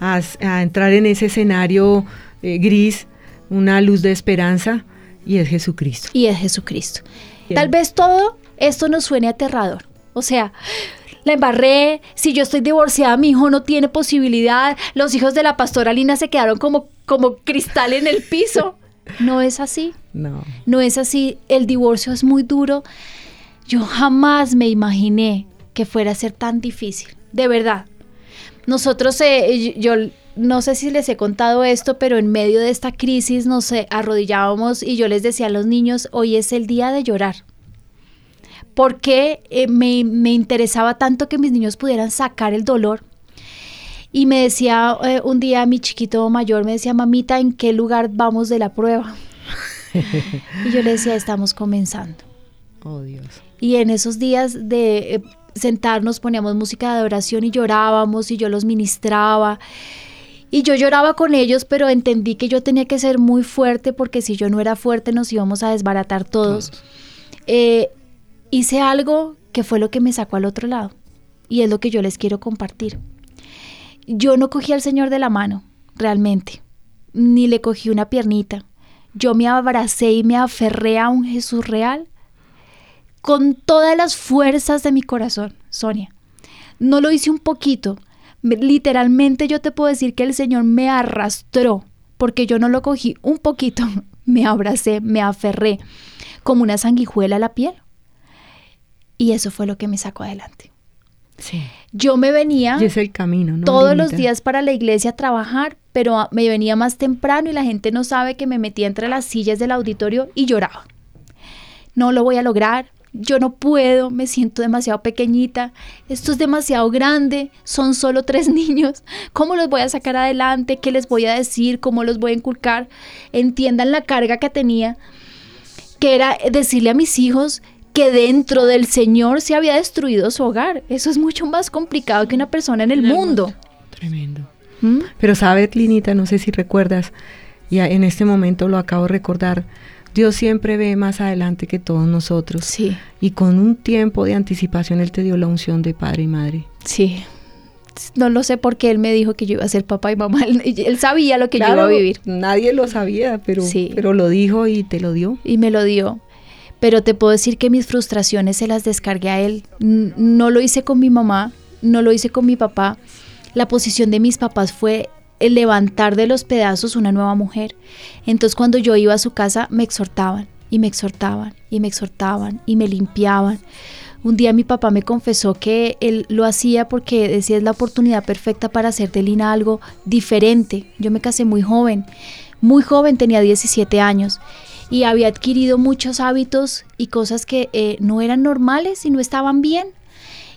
a, a entrar en ese escenario eh, gris una luz de esperanza y es Jesucristo. Y es Jesucristo. Bien. Tal vez todo esto nos suene aterrador. O sea, la embarré, si yo estoy divorciada, mi hijo no tiene posibilidad, los hijos de la pastora Lina se quedaron como, como cristal en el piso. No es así. No. No es así, el divorcio es muy duro. Yo jamás me imaginé que fuera a ser tan difícil, de verdad. Nosotros, eh, yo no sé si les he contado esto, pero en medio de esta crisis nos arrodillábamos y yo les decía a los niños, hoy es el día de llorar. Porque eh, me, me interesaba tanto que mis niños pudieran sacar el dolor. Y me decía eh, un día mi chiquito mayor, me decía, mamita, ¿en qué lugar vamos de la prueba? y yo le decía, estamos comenzando. Oh Dios. Y en esos días de eh, sentarnos poníamos música de adoración y llorábamos y yo los ministraba. Y yo lloraba con ellos, pero entendí que yo tenía que ser muy fuerte porque si yo no era fuerte nos íbamos a desbaratar todos. Eh, hice algo que fue lo que me sacó al otro lado y es lo que yo les quiero compartir. Yo no cogí al Señor de la mano, realmente, ni le cogí una piernita. Yo me abracé y me aferré a un Jesús real con todas las fuerzas de mi corazón, Sonia. No lo hice un poquito. Me- Literalmente yo te puedo decir que el Señor me arrastró, porque yo no lo cogí un poquito. Me abracé, me aferré, como una sanguijuela a la piel. Y eso fue lo que me sacó adelante. Sí. Yo me venía Y es el camino, ¿no? todos los días para la iglesia a trabajar, pero me venía más temprano y la gente no sabe que me metía entre las sillas del auditorio y lloraba. No lo voy a lograr, yo no puedo, me siento demasiado pequeñita, esto es demasiado grande, son solo tres niños, ¿cómo los voy a sacar adelante? ¿Qué les voy a decir? ¿Cómo los voy a inculcar? Entiendan la carga que tenía, que era decirle a mis hijos que dentro del Señor se había destruido su hogar. Eso es mucho más complicado que una persona en el En el mundo. Tremendo. ¿Mm? Pero sabes, Linita, no sé si recuerdas, y a- en este momento lo acabo de recordar, Dios siempre ve más adelante que todos nosotros. Sí, Y con un tiempo de anticipación Él te dio la unción de padre y madre. sí. No lo sé porque él me dijo que yo iba a ser papá y mamá. Él, sabía lo que yo iba a vivir Nadie lo sabía, pero, Sí. pero lo dijo y te lo dio. y me lo dio. Pero te puedo decir que mis frustraciones se las descargué a él. No lo hice con mi mamá, no lo hice con mi papá. La posición de mis papás fue levantar de los pedazos una nueva mujer. Entonces cuando yo iba a su casa me exhortaban y me exhortaban y me exhortaban y me limpiaban. Un día mi papá me confesó que él lo hacía porque decía es la oportunidad perfecta para hacer de Lina algo diferente. Yo me casé muy joven, muy joven, tenía 17 años y había adquirido muchos hábitos y cosas que eh, no eran normales y no estaban bien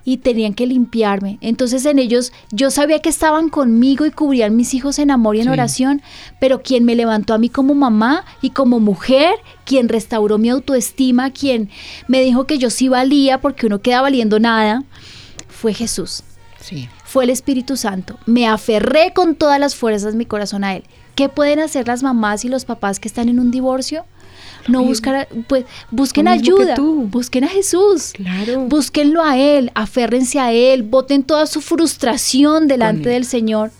y tenían que limpiarme. Entonces en ellos yo sabía que estaban conmigo y cubrían mis hijos en amor y en Sí. oración, pero quien me levantó a mí como mamá y como mujer, quien restauró mi autoestima, quien me dijo que yo sí valía porque uno queda valiendo nada, fue Jesús Sí. fue el Espíritu Santo. Me aferré con todas las fuerzas de mi corazón a Él. ¿Qué pueden hacer las mamás y los papás que están en un divorcio? No buscar, pues busquen ayuda, busquen a Jesús. Claro. Búsquenlo a Él, aférrense a Él, boten toda su frustración delante del Señor.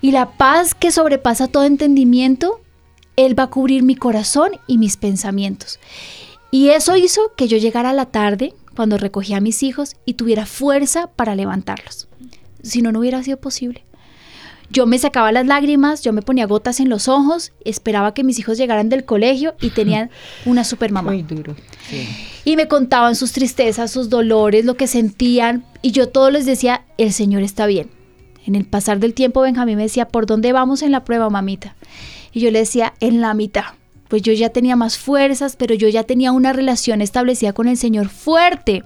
Y la paz que sobrepasa todo entendimiento, Él va a cubrir mi corazón y mis pensamientos. Y eso hizo que yo llegara a la tarde, cuando recogía a mis hijos, y tuviera fuerza para levantarlos. Si no, no hubiera sido posible. Yo me sacaba las lágrimas, yo me ponía gotas en los ojos, esperaba que mis hijos llegaran del colegio y tenían una super mamá Muy duro. Sí. y me contaban sus tristezas, sus dolores, lo que sentían y yo todo les decía, el Señor está bien. En el pasar del tiempo Benjamín me decía, ¿por dónde vamos en la prueba, mamita? Y yo le decía, en la mitad. Pues yo ya tenía más fuerzas, pero yo ya tenía una relación establecida con el Señor fuerte.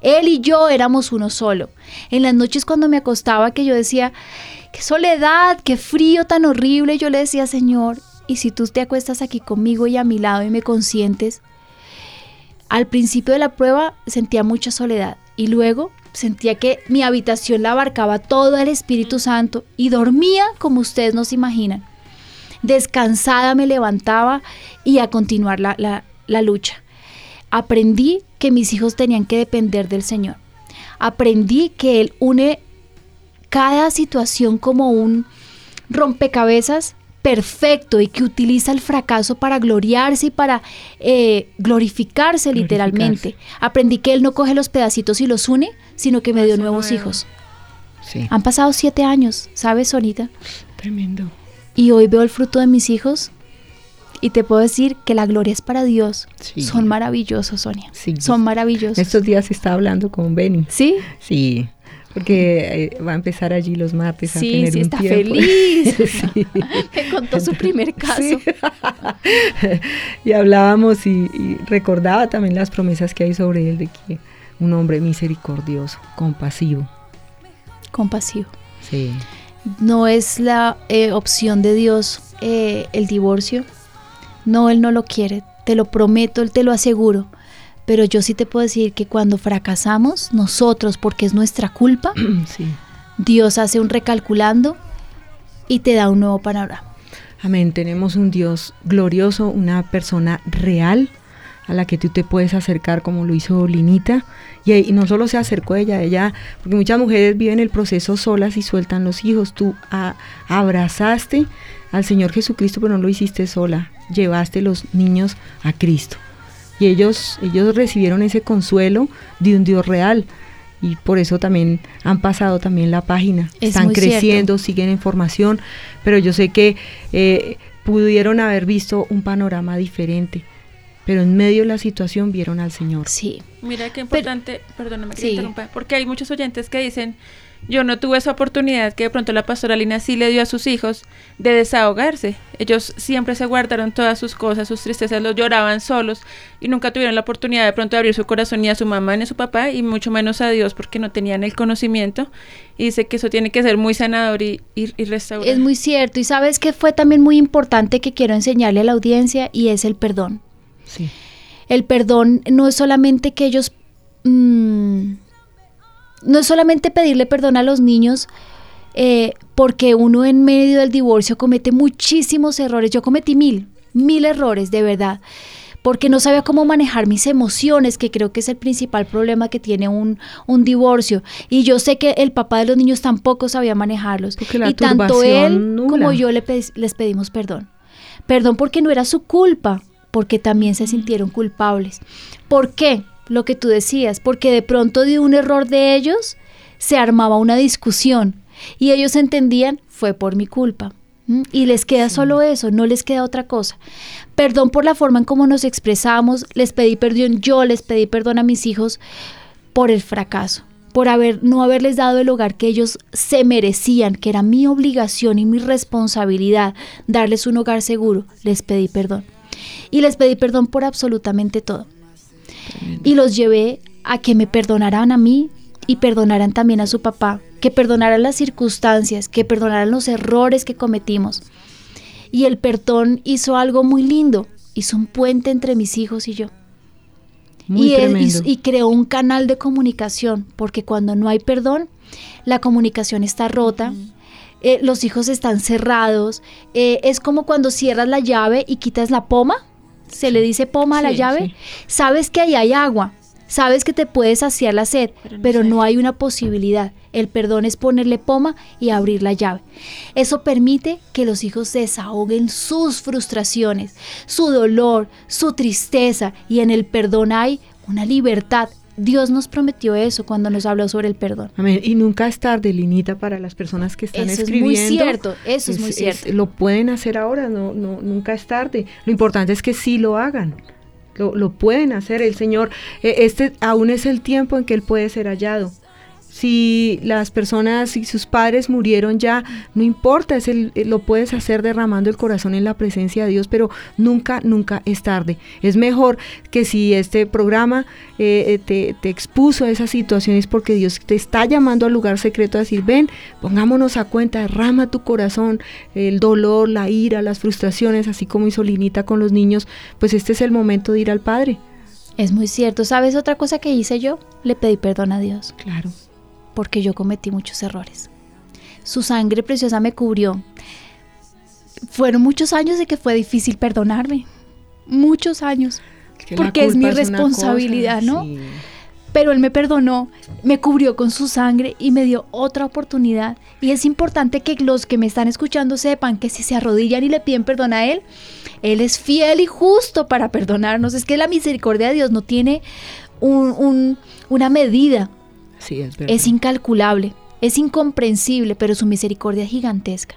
Él y yo éramos uno solo. En las noches cuando me acostaba que yo decía, qué soledad, qué frío tan horrible, yo le decía, Señor, y si tú te acuestas aquí conmigo y a mi lado y me consientes, al principio de la prueba sentía mucha soledad y luego sentía que mi habitación la abarcaba todo el Espíritu Santo y dormía como ustedes no se imaginan. Descansada me levantaba y a continuar la, la- la lucha. Aprendí que mis hijos tenían que depender del Señor. Aprendí que Él une cada situación como un rompecabezas perfecto y que utiliza el fracaso para gloriarse y para eh, glorificarse literalmente. Aprendí que Él no coge los pedacitos y los une, sino que me dio nuevos nuevo. hijos. Sí. Han pasado siete años, ¿sabes, Sonita? Tremendo. Y hoy veo el fruto de mis hijos y te puedo decir que la gloria es para Dios. Sí. Son maravillosos, Sonia. Sí. Son maravillosos. Estos días estaba hablando con Benny. ¿Sí? Sí. Porque eh, va a empezar allí los martes a tener sí, un está tiempo. feliz. Sí. Me contó su primer caso. Sí. y hablábamos y, y recordaba también las promesas que hay sobre él de que un hombre misericordioso, compasivo. Compasivo. Sí. No es la eh, opción de Dios eh, el divorcio. No, Él no lo quiere. Te lo prometo, Él te lo aseguro. Pero yo sí te puedo decir que cuando fracasamos, nosotros, porque es nuestra culpa, sí. Dios hace un recalculando y te da un nuevo panorama. Amén. Tenemos un Dios glorioso, una persona real a la que tú te puedes acercar como lo hizo Linita. Y, y no solo se acercó ella, ella, porque muchas mujeres viven el proceso solas y sueltan los hijos. Tú a- abrazaste al Señor Jesucristo, pero no lo hiciste sola. Llevaste los niños a Cristo. Y ellos, ellos recibieron ese consuelo de un Dios real. Y por eso también han pasado también la página. Es Están cierto. creciendo, siguen en formación, pero yo sé que eh, pudieron haber visto un panorama diferente. Pero en medio de la situación vieron al Señor. Sí. Mira qué importante, perdóname que Sí. te interrumpa, porque hay muchos oyentes que dicen, yo no tuve esa oportunidad que de pronto la pastora Lina sí le dio a sus hijos de desahogarse. Ellos siempre se guardaron todas sus cosas, sus tristezas, los lloraban solos y nunca tuvieron la oportunidad de pronto de abrir su corazón ni a su mamá ni a su papá y mucho menos a Dios porque no tenían el conocimiento. Y dice que eso tiene que ser muy sanador y, y, y restaurador. Es muy cierto. Y sabes que fue también muy importante que quiero enseñarle a la audiencia y es el perdón. Sí. El perdón no es solamente que ellos... mm, no es solamente pedirle perdón a los niños eh, porque uno en medio del divorcio comete muchísimos errores. Yo cometí mil, mil errores, de verdad. Porque no sabía cómo manejar mis emociones, que creo que es el principal problema que tiene un, un divorcio. Y yo sé que el papá de los niños tampoco sabía manejarlos. Y tanto él nula. como yo le pe- les pedimos perdón. Perdón porque no era su culpa, porque también se sintieron culpables. ¿Por qué? Lo que tú decías, porque de pronto de un error de ellos se armaba una discusión y ellos entendían fue por mi culpa. Y les queda solo eso, no les queda otra cosa. Perdón por la forma en cómo nos expresamos, les pedí perdón, yo les pedí perdón a mis hijos por el fracaso, por haber, no haberles dado el hogar que ellos se merecían, que era mi obligación y mi responsabilidad darles un hogar seguro, les pedí perdón. Y les pedí perdón por absolutamente todo. Y los llevé a que me perdonaran a mí y perdonaran también a su papá, que perdonaran las circunstancias, que perdonaran los errores que cometimos. Y el perdón hizo algo muy lindo, hizo un puente entre mis hijos y yo. y, y, creó un canal de comunicación, porque cuando no hay perdón, la comunicación está rota, eh, los hijos están cerrados, eh, es como cuando cierras la llave y quitas la poma, se le dice poma a la llave, sabes que ahí hay agua, sabes que te puedes saciar la sed, pero no hay una posibilidad. El perdón es ponerle poma y abrir la llave. Eso permite que los hijos desahoguen sus frustraciones, su dolor, su tristeza y en el perdón hay una libertad. Dios nos prometió eso cuando nos habló sobre el perdón. Amén. Y nunca es tarde, Linita, para las personas que están escribiendo. Eso es muy cierto, eso es, muy cierto. lo pueden hacer ahora, no, no, nunca es tarde. Lo importante es que sí lo hagan. Lo, lo, pueden hacer el Señor. E, este aún es el tiempo en que Él puede ser hallado si las personas y sus padres murieron ya, no importa, es el, lo puedes hacer derramando el corazón en la presencia de Dios, pero nunca, nunca es tarde. Es mejor que si este programa eh, eh, te, te, expuso a esas situaciones porque Dios te está llamando al lugar secreto a decir, ven, pongámonos a cuenta, derrama tu corazón, el dolor, la ira, las frustraciones, así como hizo Linita con los niños, pues este es el momento de ir al Padre. Es muy cierto. ¿Sabes otra cosa que hice yo? Le pedí perdón a Dios. Claro porque yo cometí muchos errores. Su sangre preciosa me cubrió. Fueron muchos años de que fue difícil perdonarme. Muchos años. porque es mi responsabilidad, ¿no? Pero Él me perdonó, me cubrió con su sangre y me dio otra oportunidad. Y es importante que los que me están escuchando sepan que si se arrodillan y le piden perdón a Él, Él es fiel y justo para perdonarnos. Es que la misericordia de Dios no tiene una medida es, incalculable, es incomprensible, pero su misericordia es gigantesca.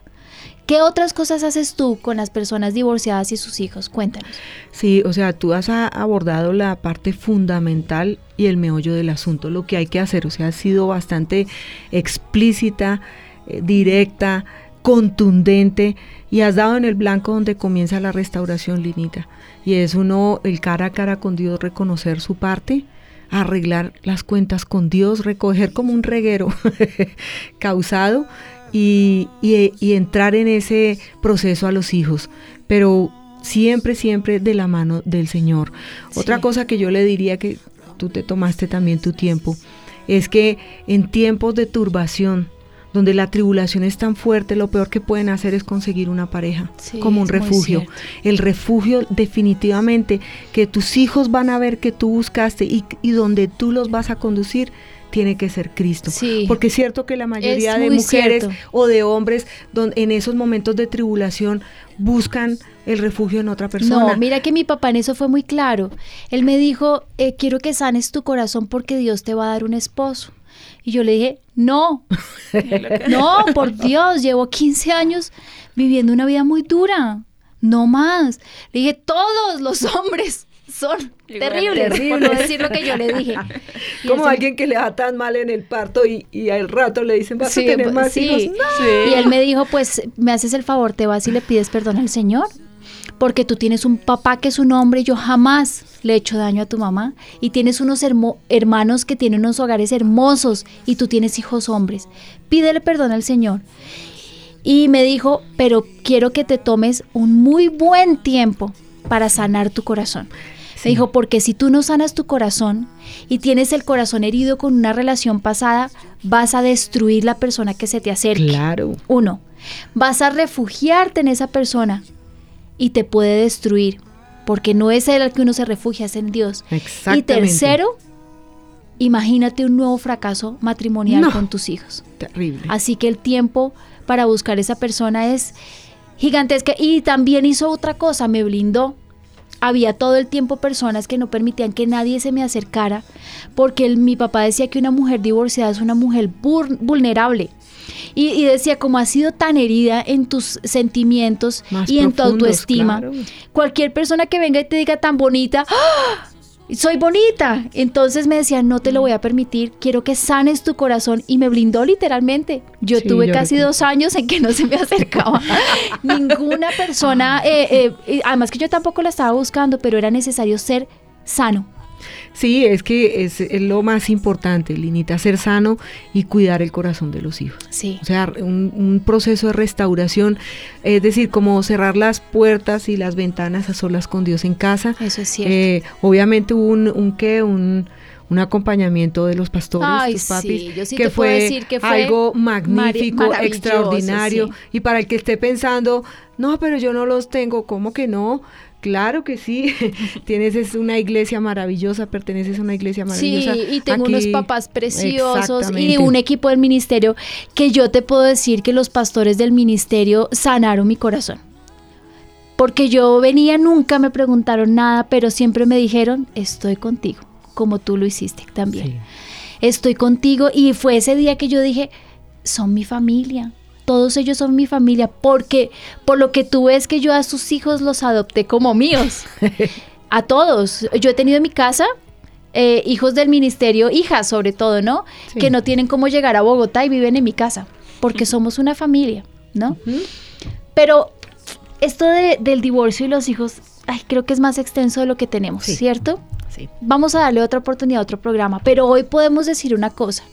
¿Qué otras cosas haces tú con las personas divorciadas y sus hijos? Cuéntanos. Sí, o sea, tú has abordado la parte fundamental y el meollo del asunto, lo que hay que hacer. O sea, has sido bastante explícita, eh, directa, contundente y has dado en el blanco donde comienza la restauración, Linita. Y es uno, el cara a cara con Dios, reconocer su parte arreglar las cuentas con Dios, recoger como un reguero causado y, entrar en ese proceso a los hijos. Pero siempre, siempre de la mano del Señor. Otra cosa que yo le diría que tú te tomaste también tu tiempo, es que en tiempos de turbación, donde la tribulación es tan fuerte, lo peor que pueden hacer es conseguir una pareja como un refugio. El refugio definitivamente que tus hijos van a ver que tú buscaste y, donde tú los vas a conducir tiene que ser Cristo. Porque es cierto que la mayoría de mujeres o de hombres en esos momentos de tribulación buscan el refugio en otra persona. No, mira que mi papá en eso fue muy claro. Él me dijo, eh, quiero que sanes tu corazón porque Dios te va a dar un esposo. Y yo le dije, no, no, por Dios, llevo 15 años viviendo una vida muy dura, no más. Le dije, todos los hombres son terribles, por no decir lo que yo le dije. Como alguien que le da tan mal en el parto y, y al rato le dicen, vas a tener pues, más hijos. Y él me dijo, pues, me haces el favor, te vas y le pides perdón al Señor porque tú tienes un papá que es un hombre y yo jamás le he hecho daño a tu mamá y tienes unos hermanos que tienen unos hogares hermosos y tú tienes hijos hombres. Pídele perdón al Señor. Y me dijo, pero quiero que te tomes un muy buen tiempo para sanar tu corazón. Me dijo, porque si tú no sanas tu corazón y tienes el corazón herido con una relación pasada, vas a destruir la persona que se te acerque. Claro. Uno, vas a refugiarte en esa persona y te puede destruir, porque no es el al que uno se refugia, es en Dios. Y tercero, imagínate un nuevo fracaso matrimonial con tus hijos. Terrible. Así que el tiempo para buscar esa persona es gigantesca. Y también hizo otra cosa, me blindó. Había todo el tiempo personas que no permitían que nadie se me acercara, porque mi papá decía que una mujer divorciada es una mujer vulnerable. Y, decía, como has sido tan herida en tus sentimientos y en tu autoestima, cualquier persona que venga y te diga tan bonita, ¡ah! soy bonita. Entonces me decían, no te lo voy a permitir, quiero que sanes tu corazón. Y me blindó literalmente. Yo Sí, tuve yo casi recuerdo. dos años en que no se me acercaba ninguna persona. eh, eh, además que yo tampoco la estaba buscando, pero era necesario ser sano. Sí, es que es, es lo más importante, Linita, ser sano y cuidar el corazón de los hijos. Sí. O sea, un, un proceso de restauración, es decir, como cerrar las puertas y las ventanas a solas con Dios en casa. Eso es cierto. Eh, obviamente hubo un, un qué, un, un acompañamiento de los pastores, Ay, tus papis, sí, yo sí que fue decir que fue algo magnífico, extraordinario. sí. Y para el que esté pensando, no, pero yo no los tengo, ¿cómo que no? Claro que sí, tienes es una iglesia maravillosa, perteneces a una iglesia maravillosa. Sí, y tengo Aquí- unos papás preciosos y un equipo del ministerio que yo te puedo decir que los pastores del ministerio sanaron mi corazón. Porque yo venía, nunca me preguntaron nada, pero siempre me dijeron, estoy contigo, como tú lo hiciste también. Sí. Estoy contigo y fue ese día que yo dije, son mi familia. Todos ellos son mi familia porque por lo que tú ves que yo a sus hijos los adopté como míos. a todos. Yo he tenido en mi casa eh, hijos del ministerio, hijas sobre todo, ¿no? Sí. Que no tienen cómo llegar a Bogotá y viven en mi casa porque somos una familia, ¿no? Pero esto de- del divorcio y los hijos, ay, creo que es más extenso de lo que tenemos, Sí. ¿cierto? Sí. Vamos a darle otra oportunidad a otro programa, pero hoy podemos decir una cosa.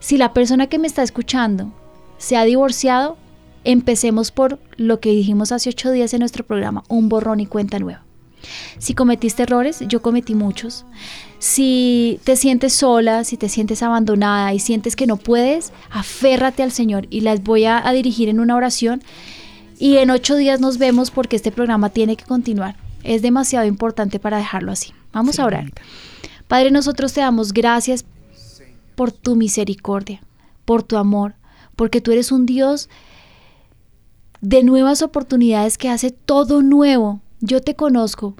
Si la persona que me está escuchando se ha divorciado, empecemos por lo que dijimos hace ocho días en nuestro programa, un borrón y cuenta nueva. Si cometiste errores, yo cometí muchos. Si te sientes sola, si te sientes abandonada y sientes que no puedes, aférrate al Señor y las voy a, dirigir en una oración. Y en ocho días nos vemos porque este programa tiene que continuar. Es demasiado importante para dejarlo así. Vamos a orar. Padre, nosotros te damos gracias por tu misericordia, por tu amor, porque tú eres un Dios de nuevas oportunidades que hace todo nuevo. Yo te conozco.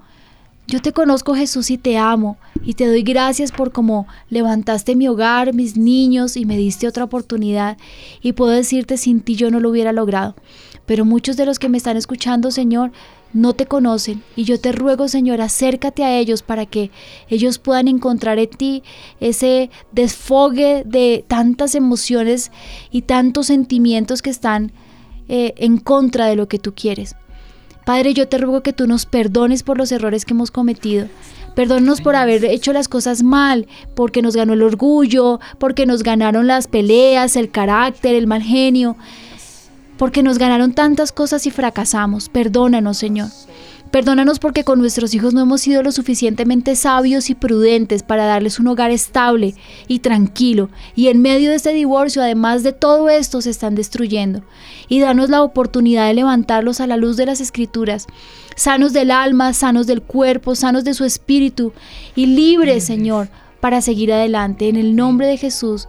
Yo te conozco Jesús y te amo y te doy gracias por cómo levantaste mi hogar, mis niños y me diste otra oportunidad y puedo decirte sin ti yo no lo hubiera logrado. Pero muchos de los que me están escuchando, Señor, no te conocen y yo te ruego, Señor, acércate a ellos para que ellos puedan encontrar en ti ese desfogue de tantas emociones y tantos sentimientos que están eh, en contra de lo que tú quieres. Padre, yo te ruego que tú nos perdones por los errores que hemos cometido. Perdónanos por haber hecho las cosas mal, porque nos ganó el orgullo, porque nos ganaron las peleas, el carácter, el mal genio, porque nos ganaron tantas cosas y fracasamos. Perdónanos, Señor. Perdónanos porque con nuestros hijos no hemos sido lo suficientemente sabios y prudentes para darles un hogar estable y tranquilo. Y en medio de este divorcio, además de todo esto, se están destruyendo. Y danos la oportunidad de levantarlos a la luz de las escrituras, sanos del alma, sanos del cuerpo, sanos de su espíritu y libres, Señor, para seguir adelante. En el nombre de Jesús.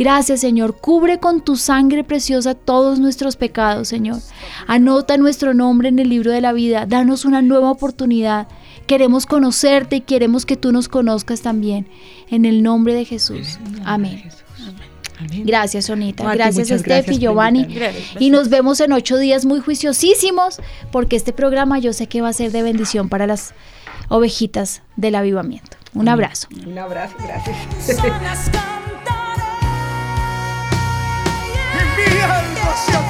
Gracias, Señor. Cubre con tu sangre preciosa todos nuestros pecados, Señor. Anota nuestro nombre en el libro de la vida. Danos una nueva oportunidad. Queremos conocerte y queremos que tú nos conozcas también. En el nombre de Jesús. Amén. Amén. Gracias, Sonita. Gracias, por Giovanni. Gracias. Y nos vemos en ocho días muy juiciosísimos, porque este programa yo sé que va a ser de bendición para las ovejitas del avivamiento. Un abrazo. Un abrazo, gracias. Alma se